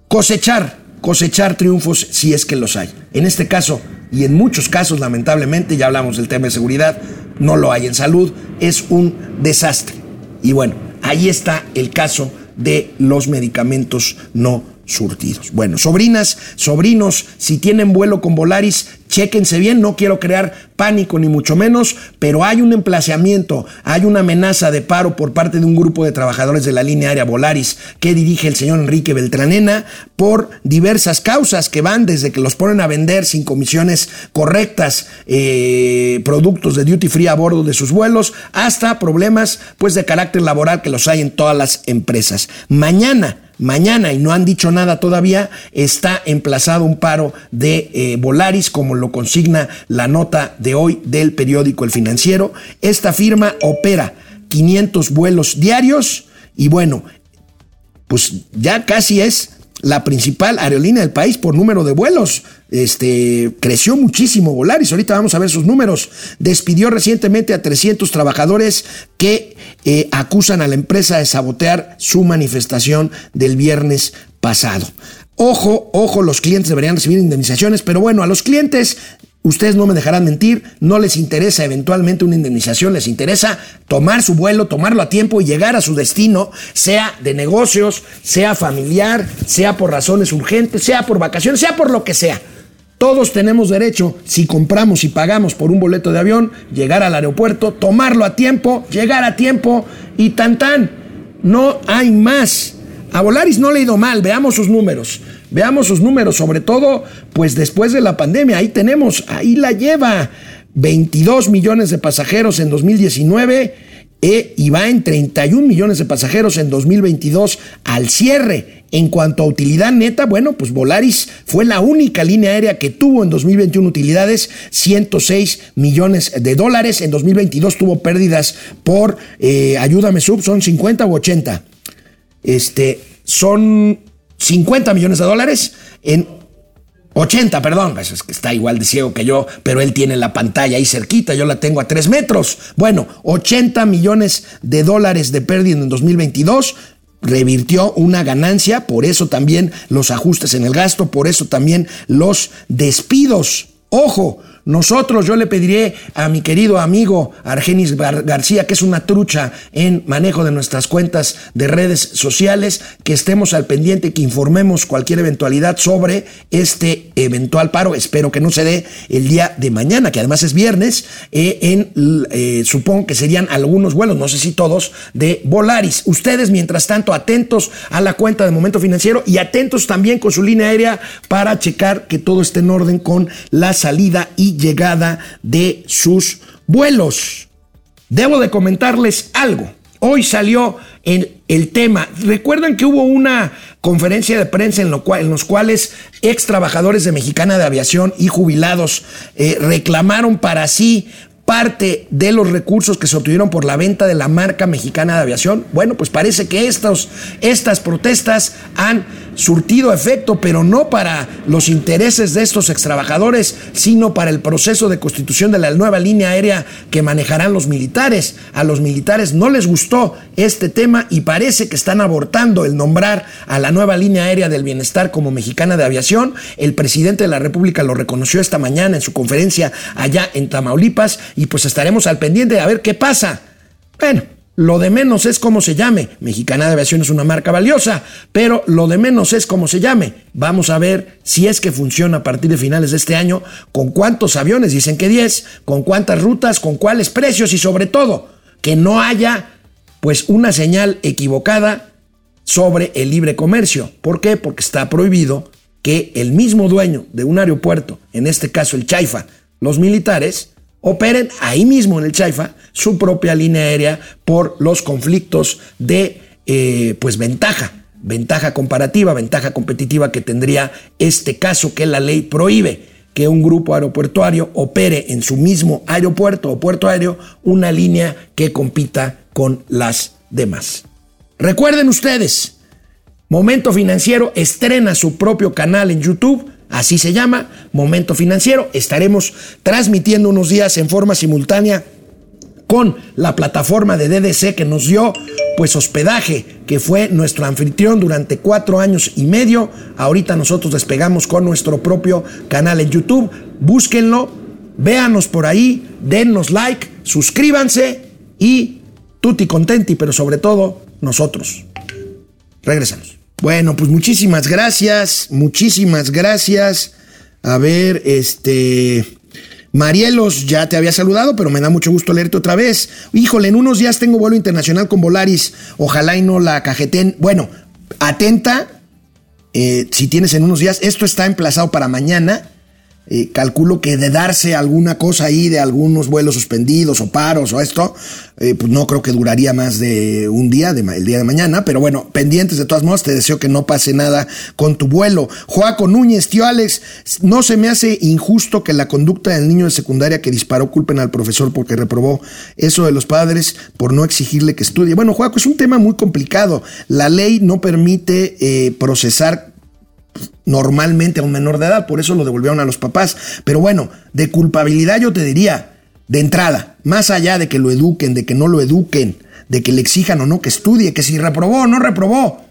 cosechar, cosechar triunfos si es que los hay. En este caso, y en muchos casos, lamentablemente, ya hablamos del tema de seguridad, no lo hay en salud, es un desastre. Y bueno, ahí está el caso de los medicamentos no surtidos. Bueno, sobrinas, sobrinos, si tienen vuelo con Volaris, chéquense bien, no quiero crear pánico ni mucho menos, pero hay un emplazamiento, hay una amenaza de paro por parte de un grupo de trabajadores de la línea aérea Volaris que dirige el señor Enrique Beltranena por diversas causas que van desde que los ponen a vender sin comisiones correctas eh, productos de duty free a bordo de sus vuelos hasta problemas pues de carácter laboral que los hay en todas las empresas. Mañana mañana, y no han dicho nada todavía, está emplazado un paro de eh, Volaris, como lo consigna la nota de hoy del periódico El Financiero. Esta firma opera 500 vuelos diarios y bueno, pues ya casi es la principal aerolínea del país por número de vuelos. Este, creció muchísimo Volaris, ahorita vamos a ver sus números. Despidió recientemente a 300 trabajadores que eh, acusan a la empresa de sabotear su manifestación del viernes pasado. Ojo, ojo, los clientes deberían recibir indemnizaciones, pero bueno, a los clientes Ustedes no me dejarán mentir, no les interesa eventualmente una indemnización, les interesa tomar su vuelo, tomarlo a tiempo y llegar a su destino, sea de negocios, sea familiar, sea por razones urgentes, sea por vacaciones, sea por lo que sea. Todos tenemos derecho, si compramos y pagamos por un boleto de avión, llegar al aeropuerto, tomarlo a tiempo, llegar a tiempo y tan tan. No hay más. A Volaris no le ha ido mal, veamos sus números. Veamos sus números, sobre todo, pues después de la pandemia. Ahí tenemos, ahí la lleva. 22 millones de pasajeros en 2019 e, y va en 31 millones de pasajeros en 2022 al cierre. En cuanto a utilidad neta, bueno, pues Volaris fue la única línea aérea que tuvo en 2021 utilidades, 106 millones de dólares. En 2022 tuvo pérdidas por, eh, ayúdame sub, son 50 u 80. Este, son 50 millones de dólares en 80, perdón, es que está igual de ciego que yo, pero él tiene la pantalla ahí cerquita, yo la tengo a 3 metros. Bueno, 80 millones de dólares de pérdida en 2022, revirtió una ganancia, por eso también los ajustes en el gasto, por eso también los despidos. Ojo, nosotros, yo le pediré a mi querido amigo Argenis García, que es una trucha en manejo de nuestras cuentas de redes sociales, que estemos al pendiente, que informemos cualquier eventualidad sobre este eventual paro. Espero que no se dé el día de mañana, que además es viernes, eh, eh, supongo que serían algunos vuelos, no sé si todos, de Volaris. Ustedes, mientras tanto, atentos a la cuenta de momento financiero y atentos también con su línea aérea para checar que todo esté en orden con la salida y llegada de sus vuelos. Debo de comentarles algo. Hoy salió el, el tema. Recuerdan que hubo una conferencia de prensa en, lo cual, en los cuales ex trabajadores de Mexicana de Aviación y jubilados eh, reclamaron para sí parte de los recursos que se obtuvieron por la venta de la marca mexicana de aviación. Bueno, pues parece que estas protestas han surtido efecto, pero no para los intereses de estos extrabajadores, sino para el proceso de constitución de la nueva línea aérea que manejarán los militares. A los militares no les gustó este tema y parece que están abortando el nombrar a la nueva línea aérea del bienestar como mexicana de aviación. El presidente de la República lo reconoció esta mañana en su conferencia allá en Tamaulipas y pues estaremos al pendiente a ver qué pasa. Bueno, lo de menos es cómo se llame. Mexicana de Aviación es una marca valiosa, pero lo de menos es cómo se llame. Vamos a ver si es que funciona a partir de finales de este año, con cuántos aviones, dicen que 10, con cuántas rutas, con cuáles precios y sobre todo que no haya pues una señal equivocada sobre el libre comercio. ¿Por qué? Porque está prohibido que el mismo dueño de un aeropuerto, en este caso el Chaifa, los militares, operen ahí mismo en el Chaifa su propia línea aérea por los conflictos de eh, pues ventaja, ventaja comparativa, ventaja competitiva que tendría este caso que la ley prohíbe que un grupo aeropuertuario opere en su mismo aeropuerto o puerto aéreo una línea que compita con las demás. Recuerden ustedes, Momento Financiero estrena su propio canal en YouTube Así se llama, Momento Financiero. Estaremos transmitiendo unos días en forma simultánea con la plataforma de DDC que nos dio pues hospedaje, que fue nuestro anfitrión durante cuatro años y medio. Ahorita nosotros despegamos con nuestro propio canal en YouTube. Búsquenlo, véanos por ahí, dennos like, suscríbanse y tutti contenti, pero sobre todo nosotros. Regresamos. Bueno, pues muchísimas gracias, muchísimas gracias. A ver, este... Marielos, ya te había saludado, pero me da mucho gusto leerte otra vez. Híjole, en unos días tengo vuelo internacional con Volaris. Ojalá y no la cajeten. Bueno, atenta. Eh, si tienes en unos días, esto está emplazado para mañana. Eh, calculo que de darse alguna cosa ahí de algunos vuelos suspendidos o paros o esto, eh, pues no creo que duraría más de un día, de, el día de mañana, pero bueno, pendientes de todas modas, te deseo que no pase nada con tu vuelo. Joaco Núñez, tío Alex, no se me hace injusto que la conducta del niño de secundaria que disparó culpen al profesor porque reprobó eso de los padres por no exigirle que estudie. Bueno, Joaco, es un tema muy complicado. La ley no permite eh, procesar normalmente a un menor de edad, por eso lo devolvieron a los papás. Pero bueno, de culpabilidad yo te diría, de entrada, más allá de que lo eduquen, de que no lo eduquen, de que le exijan o no que estudie, que si reprobó o no reprobó,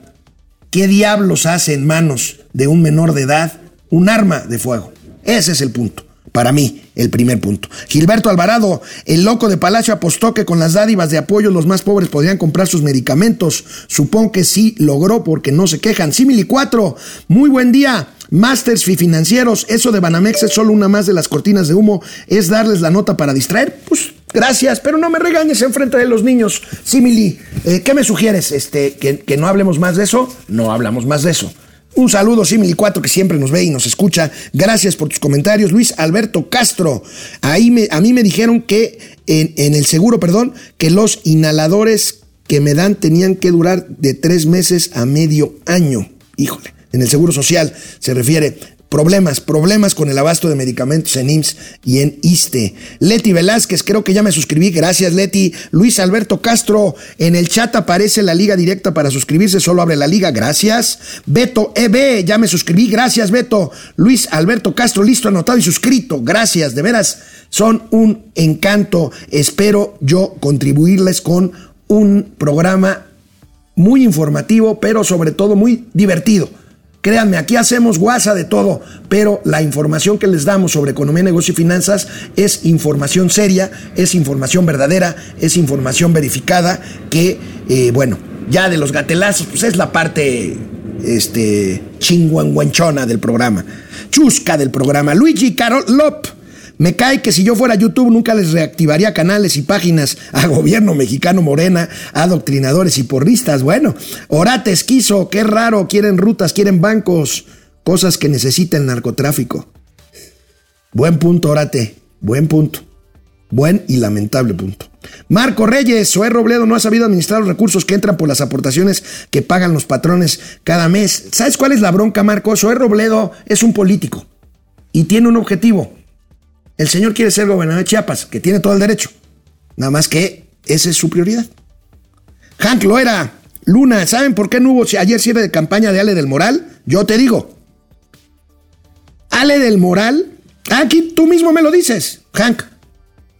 ¿qué diablos hace en manos de un menor de edad un arma de fuego? Ese es el punto. Para mí, el primer punto. Gilberto Alvarado, el loco de Palacio apostó que con las dádivas de apoyo los más pobres podrían comprar sus medicamentos. Supongo que sí logró porque no se quejan. Simili 4, muy buen día. Masters financieros, eso de Banamex es solo una más de las cortinas de humo, es darles la nota para distraer. Pues gracias, pero no me regañes en frente de los niños. Simili, eh, ¿qué me sugieres? Este, que, que no hablemos más de eso. No hablamos más de eso. Un saludo, Simili 4, que siempre nos ve y nos escucha. Gracias por tus comentarios. Luis Alberto Castro. Ahí a mí me dijeron que en, en el seguro, perdón, que los inhaladores que me dan tenían que durar de tres meses a medio año. Híjole, en el seguro social se refiere problemas, problemas con el abasto de medicamentos en IMSS y en ISTE. Leti Velázquez, creo que ya me suscribí, gracias Leti. Luis Alberto Castro, en el chat aparece la liga directa para suscribirse, solo abre la liga, gracias. Beto EB, ya me suscribí, gracias Beto. Luis Alberto Castro, listo, anotado y suscrito, gracias, de veras, son un encanto. Espero yo contribuirles con un programa muy informativo, pero sobre todo muy divertido Créanme, aquí hacemos guasa de todo, pero la información que les damos sobre economía, negocio y finanzas es información seria, es información verdadera, es información verificada que, eh, bueno, ya de los gatelazos, pues es la parte este, chinguanguanchona del programa, chusca del programa. Luigi Carol Lop me cae que si yo fuera YouTube nunca les reactivaría canales y páginas a gobierno mexicano morena, a doctrinadores y porristas. Bueno, Orate esquizo, qué raro, quieren rutas, quieren bancos, cosas que necesita el narcotráfico. Buen punto, Orate, buen punto. Buen y lamentable punto. Marco Reyes, Zoé Robledo no ha sabido administrar los recursos que entran por las aportaciones que pagan los patrones cada mes. ¿Sabes cuál es la bronca, Marco? Zoé Robledo es un político y tiene un objetivo. El señor quiere ser gobernador de Chiapas, que tiene todo el derecho. Nada más que esa es su prioridad. Hank Loera, Luna, ¿saben por qué no hubo ayer cierre de campaña de Ale del Moral? Yo te digo. Ale del Moral, aquí tú mismo me lo dices, Hank.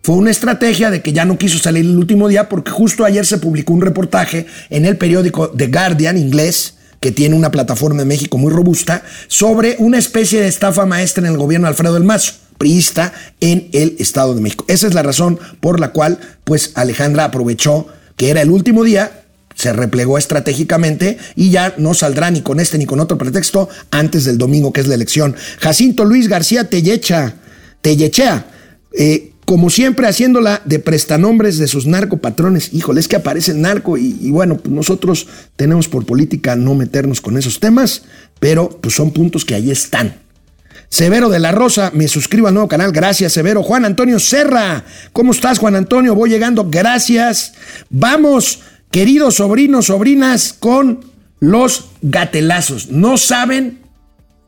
Fue una estrategia de que ya no quiso salir el último día porque justo ayer se publicó un reportaje en el periódico The Guardian inglés, que tiene una plataforma en México muy robusta, sobre una especie de estafa maestra en el gobierno de Alfredo del Mazo, priista en el Estado de México. Esa es la razón por la cual pues Alejandra aprovechó que era el último día se replegó estratégicamente y ya no saldrá ni con este ni con otro pretexto antes del domingo que es la elección. Jacinto Luis García Tellecha, Tellechea, eh, como siempre haciéndola de prestanombres de sus narcopatrones. Híjole, es que aparece el narco y, bueno, pues nosotros tenemos por política no meternos con esos temas, pero pues son puntos que ahí están. Severo de la Rosa, me suscribo al nuevo canal, gracias Severo. Juan Antonio Serra, ¿cómo estás Juan Antonio? Voy llegando, gracias. Vamos queridos sobrinos, sobrinas, con los gatelazos. No saben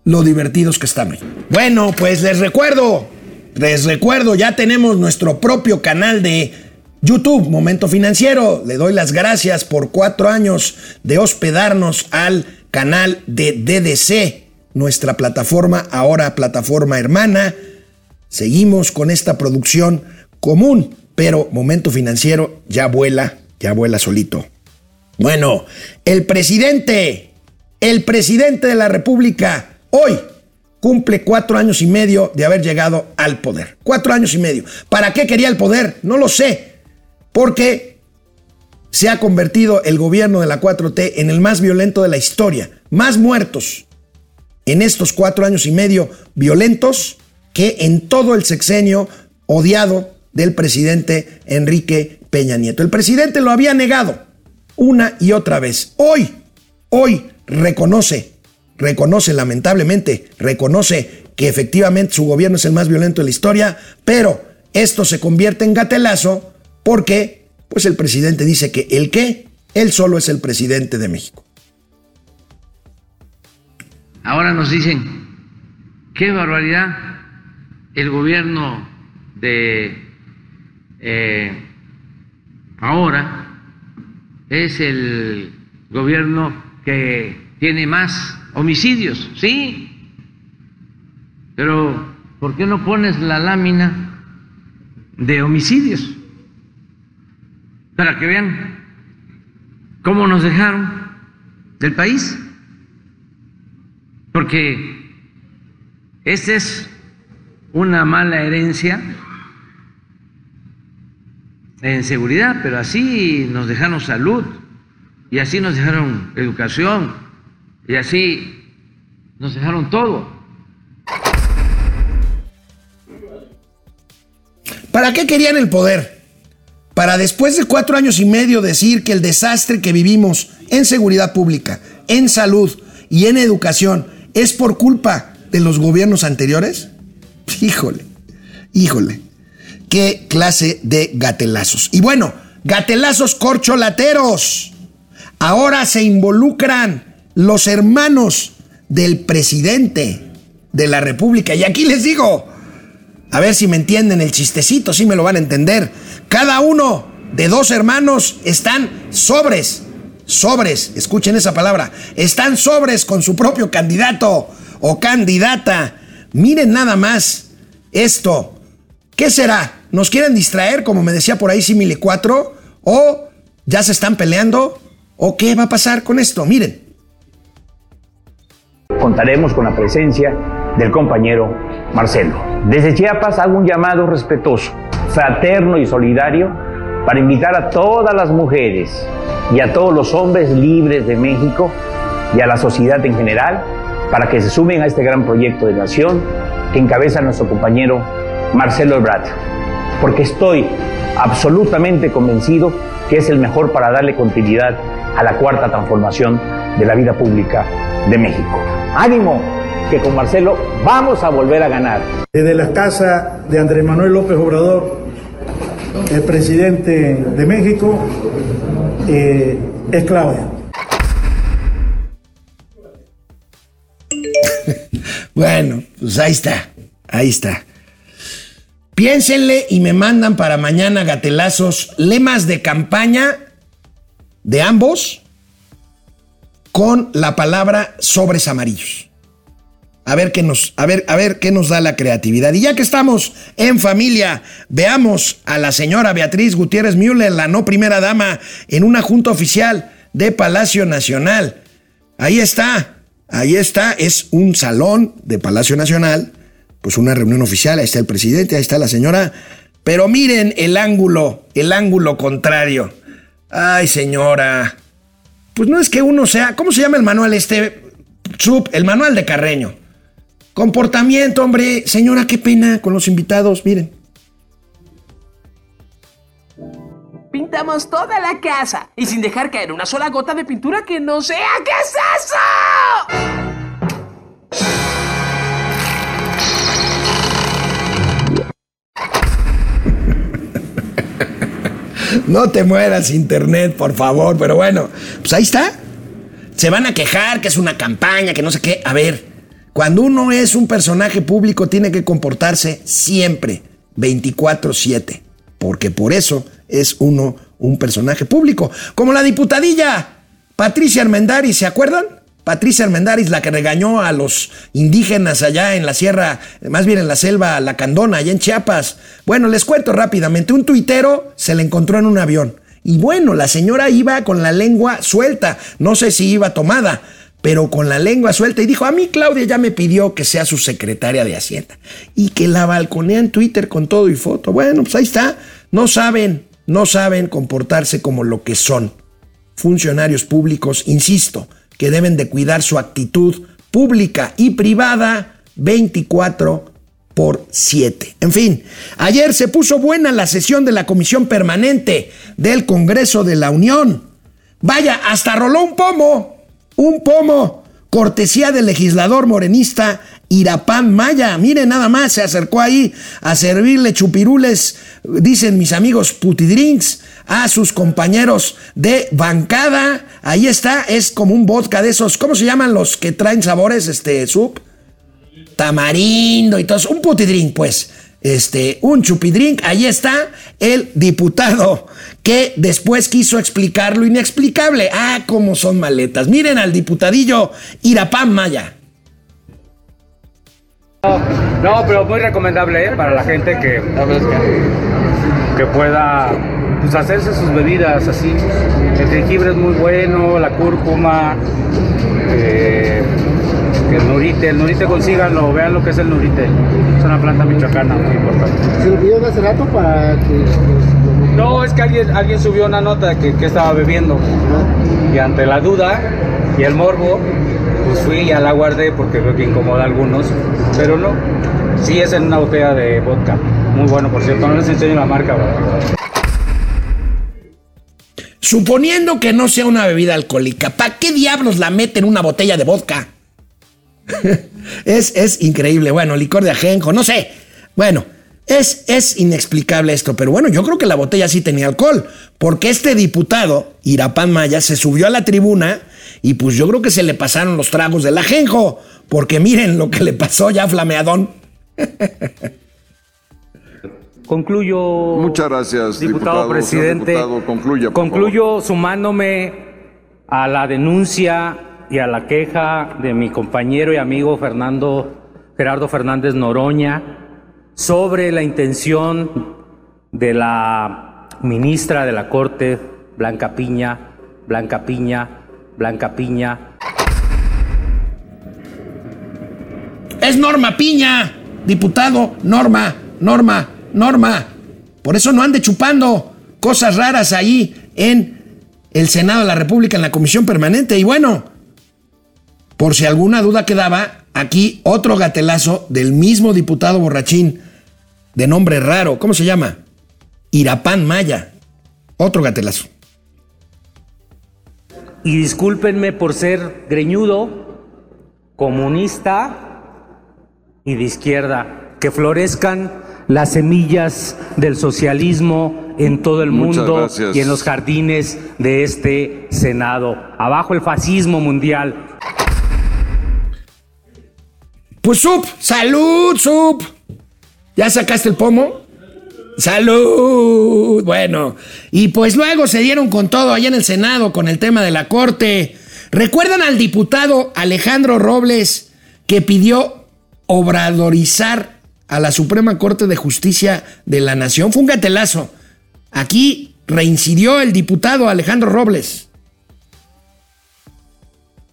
lo divertidos que están hoy. Bueno, pues les recuerdo, les recuerdo, ya tenemos nuestro propio canal de YouTube, Momento Financiero. Le doy las gracias por cuatro años de hospedarnos al canal de DDC, nuestra plataforma, ahora plataforma hermana. Seguimos con esta producción común, pero Momento Financiero ya vuela ya vuela solito. Bueno, el presidente, el presidente de la República, hoy cumple cuatro años y medio de haber llegado al poder. Cuatro años y medio. ¿Para qué quería el poder? No lo sé. Porque se ha convertido el gobierno de la 4T en el más violento de la historia. Más muertos en estos cuatro años y medio violentos que en todo el sexenio odiado del presidente Enrique Peña Nieto. El presidente lo había negado una y otra vez. Hoy, hoy reconoce, reconoce lamentablemente, reconoce que efectivamente su gobierno es el más violento de la historia, pero esto se convierte en gatelazo porque pues el presidente dice que el qué, él solo es el presidente de México. Ahora nos dicen, qué barbaridad, el gobierno de eh, ahora es el gobierno que tiene más homicidios, sí, pero ¿por qué no pones la lámina de homicidios? Para que vean cómo nos dejaron del país. Porque esta es una mala herencia en seguridad, pero así nos dejaron salud, y así nos dejaron educación, y así nos dejaron todo. ¿Para qué querían el poder? Para después de cuatro años y medio decir que el desastre que vivimos en seguridad pública, en salud y en educación es por culpa de los gobiernos anteriores? Híjole, híjole qué clase de gatelazos. Y bueno, gatelazos corcholateros. Ahora se involucran los hermanos del presidente de la República. Y aquí les digo, a ver si me entienden el chistecito, si me lo van a entender. Cada uno de dos hermanos están sobres, sobres, escuchen esa palabra, están sobres con su propio candidato o candidata. Miren nada más esto. ¿Qué será? ¿Nos quieren distraer, como me decía por ahí Simile 4? ¿O ya se están peleando? ¿O qué va a pasar con esto? Miren. Contaremos con la presencia del compañero Marcelo. Desde Chiapas hago un llamado respetuoso, fraterno y solidario para invitar a todas las mujeres y a todos los hombres libres de México y a la sociedad en general para que se sumen a este gran proyecto de nación que encabeza nuestro compañero Marcelo Ebrard porque estoy absolutamente convencido que es el mejor para darle continuidad a la cuarta transformación de la vida pública de México. ánimo, que con Marcelo vamos a volver a ganar. Desde la casa de Andrés Manuel López Obrador el presidente de México eh, es Claudia. Bueno, pues ahí está, ahí está. Piénsenle y me mandan para mañana gatelazos lemas de campaña de ambos con la palabra sobres amarillos. A ver qué nos, a ver, a ver qué nos da la creatividad. Y ya que estamos en familia, veamos a la señora Beatriz Gutiérrez Müller, la no primera dama, en una junta oficial de Palacio Nacional. Ahí está, ahí está, es un salón de Palacio Nacional, pues una reunión oficial, ahí está el presidente, ahí está la señora. Pero miren el ángulo, el ángulo contrario. Ay, señora. Pues no es que uno sea, ¿cómo se llama el manual este? Sub, el manual de Carreño. Comportamiento, hombre. Señora, qué pena con los invitados, miren. Pintamos toda la casa y sin dejar caer una sola gota de pintura que no sea. ¿Qué es eso? No te mueras, internet, por favor. Pero bueno, pues ahí está. Se van a quejar que es una campaña, que no sé qué. A ver, cuando uno es un personaje público tiene que comportarse siempre 24/7. Porque por eso es uno un personaje público. Como la diputadilla Patricia Armendari, ¿se acuerdan? Patricia Armendáriz, la que regañó a los indígenas allá en la sierra, más bien en la selva Lacandona, allá en Chiapas. Bueno, les cuento rápidamente, un tuitero se le encontró en un avión. Y bueno, la señora iba con la lengua suelta, no sé si iba tomada, pero con la lengua suelta y dijo, a mí Claudia ya me pidió que sea su secretaria de Hacienda y que la balconea en Twitter con todo y foto. Bueno, pues ahí está, no saben, no saben comportarse como lo que son. Funcionarios públicos, insisto, que deben de cuidar su actitud pública y privada 24 por 7. En fin, ayer se puso buena la sesión de la Comisión Permanente del Congreso de la Unión. Vaya, hasta roló un pomo, un pomo, cortesía del legislador morenista Irapán Maya. Mire, nada más se acercó ahí a servirle chupirules, dicen mis amigos putidrinks, a sus compañeros de bancada. Ahí está, es como un vodka de esos, ¿cómo se llaman los que traen sabores, este, sub? Tamarindo y todo. Un putidrink, pues. Este, un chupidrink. Ahí está el diputado que después quiso explicar lo inexplicable. Ah, cómo son maletas. Miren al diputadillo Irapán Maya. No, pero muy recomendable ¿eh? para la gente que, que pueda pues, hacerse sus bebidas así. El jengibre es muy bueno, la cúrcuma, eh, el nurite, el nurite consíganlo, vean lo que es el nurite. Es una planta michoacana muy importante. ¿Se lo pidió hace rato para que... No, es que alguien, alguien subió una nota que, que estaba bebiendo y ante la duda y el morbo, pues fui y ya la guardé porque creo que incomoda a algunos, pero no, sí es en una botella de vodka, muy bueno por cierto, no les enseño la marca, ¿verdad? Suponiendo que no sea una bebida alcohólica, ¿para qué diablos la mete en una botella de vodka? es, es increíble. Bueno, licor de ajenjo, no sé. Bueno, es, es inexplicable esto, pero bueno, yo creo que la botella sí tenía alcohol, porque este diputado, Irapán Maya, se subió a la tribuna y pues yo creo que se le pasaron los tragos del ajenjo, porque miren lo que le pasó ya a Flameadón. Concluyo. Muchas gracias, diputado, diputado presidente. Diputado, concluya, Concluyo sumándome a la denuncia y a la queja de mi compañero y amigo Fernando Gerardo Fernández Noroña sobre la intención de la ministra de la Corte, Blanca Piña, Blanca Piña, Blanca Piña, Es Norma Piña, diputado, Norma, Norma, Norma. Por eso no ande chupando cosas raras ahí en el Senado de la República, en la Comisión Permanente. Y bueno, por si alguna duda quedaba, aquí otro gatelazo del mismo diputado borrachín de nombre raro. ¿Cómo se llama? Irapán Maya. Otro gatelazo. Y discúlpenme por ser greñudo, comunista y de izquierda. Que florezcan las semillas del socialismo en todo el Muchas mundo gracias. y en los jardines de este Senado. Abajo el fascismo mundial. Pues sup, salud, sup. ¿Ya sacaste el pomo? Salud. Bueno, y pues luego se dieron con todo allá en el Senado con el tema de la Corte. ¿Recuerdan al diputado Alejandro Robles que pidió obradorizar a la Suprema Corte de Justicia de la Nación? Fue un gatelazo. Aquí reincidió el diputado Alejandro Robles.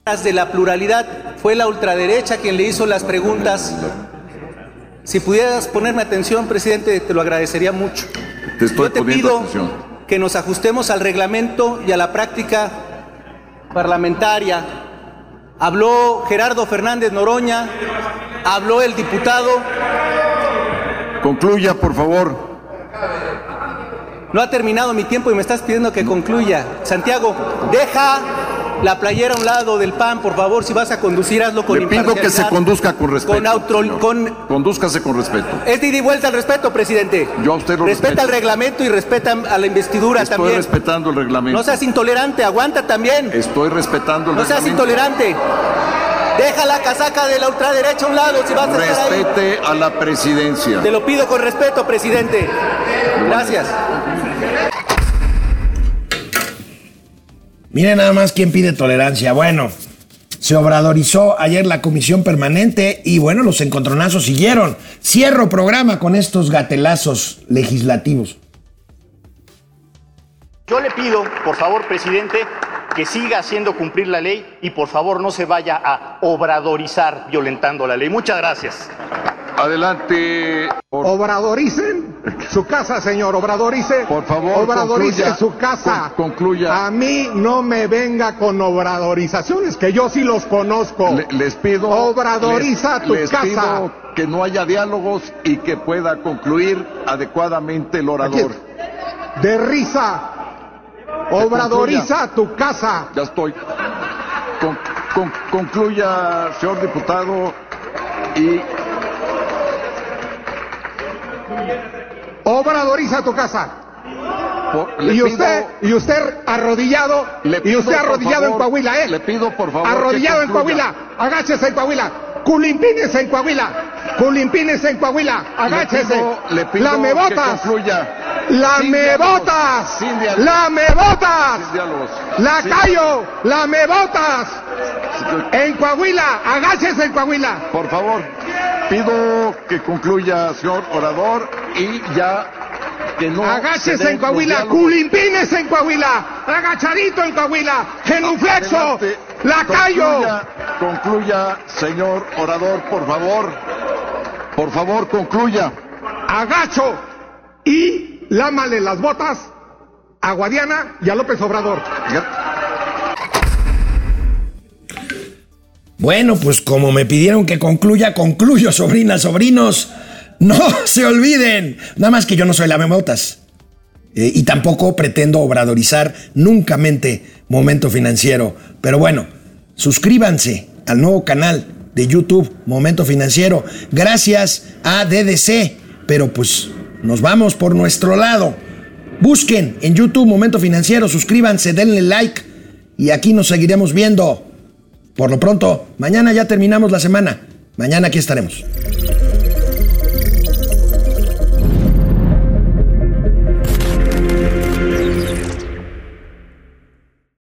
De la pluralidad fue la ultraderecha quien le hizo las preguntas. Si pudieras ponerme atención, presidente, te lo agradecería mucho. Te estoy Yo te pido atención. que nos ajustemos al reglamento y a la práctica parlamentaria. Habló Gerardo Fernández Noroña, habló el diputado. Concluya, por favor. No ha terminado mi tiempo y me estás pidiendo que concluya. Santiago, deja la playera a un lado del PAN, por favor, si vas a conducir, hazlo con Le pido que se conduzca con respeto. Con con- Condúzcase con respeto. Es de ida y vuelta al respeto, presidente. Yo a usted lo Respeta el reglamento y respeta a la investidura Estoy también. respetando el reglamento. No seas intolerante, aguanta también. Estoy respetando el No seas reglamento. intolerante. Deja la casaca de la ultraderecha a un lado si vas a estar ahí. Respete a la presidencia. Te lo pido con respeto, presidente. Gracias. Miren nada más quién pide tolerancia. Bueno, se obradorizó ayer la comisión permanente y bueno, los encontronazos siguieron. Cierro programa con estos gatelazos legislativos. Yo le pido, por favor, presidente, que siga haciendo cumplir la ley y por favor no se vaya a obradorizar violentando la ley. Muchas gracias. Adelante. Obradoricen su casa, señor. Obradorice. Por favor, Obradorice concluya. su casa. Con- concluya. A mí no me venga con obradorizaciones, que yo sí los conozco. Le- les pido. Obradoriza les- tu les casa. pido que no haya diálogos y que pueda concluir adecuadamente el orador. De risa. Obradoriza tu casa. Ya estoy. Con- con- concluya, señor diputado, y Obradoriza tu casa. por- Y pido- usted, y usted arrodillado, Le y pido, usted por arrodillado en Coahuila, ¿eh? le pido, por favor, Arrodillado en. Coahuila, agáchese en Coahuila. Culimpines en Coahuila, Culimpines en Coahuila, agáchese. le pido Lamebotas, que concluya. Sin lamebotas, diálogos, sin diálogos. lamebotas, Sin diálogos. lacayo, lamebotas. En Coahuila, agáchese en Coahuila. Por favor, pido que concluya, señor orador, y ya que no. se Agáchese en Coahuila, culimpines en Coahuila, agachadito en Coahuila, genuflexo, Adelante. lacayo. Concluya, concluya, señor orador, por favor. Por favor, concluya. agacho y lámale las botas a Guadiana y a López Obrador. Bueno, pues como me pidieron que concluya, concluyo, sobrinas, sobrinos. No se olviden. Nada más que yo no soy la memotas. Eh, y tampoco pretendo obradorizar nunca mente momento financiero. Pero bueno, suscríbanse al nuevo canal de YouTube Momento Financiero. Gracias a DDC. Pero pues nos vamos por nuestro lado. Busquen en YouTube Momento Financiero, suscríbanse, denle like y aquí nos seguiremos viendo. Por lo pronto, mañana ya terminamos la semana. Mañana aquí estaremos.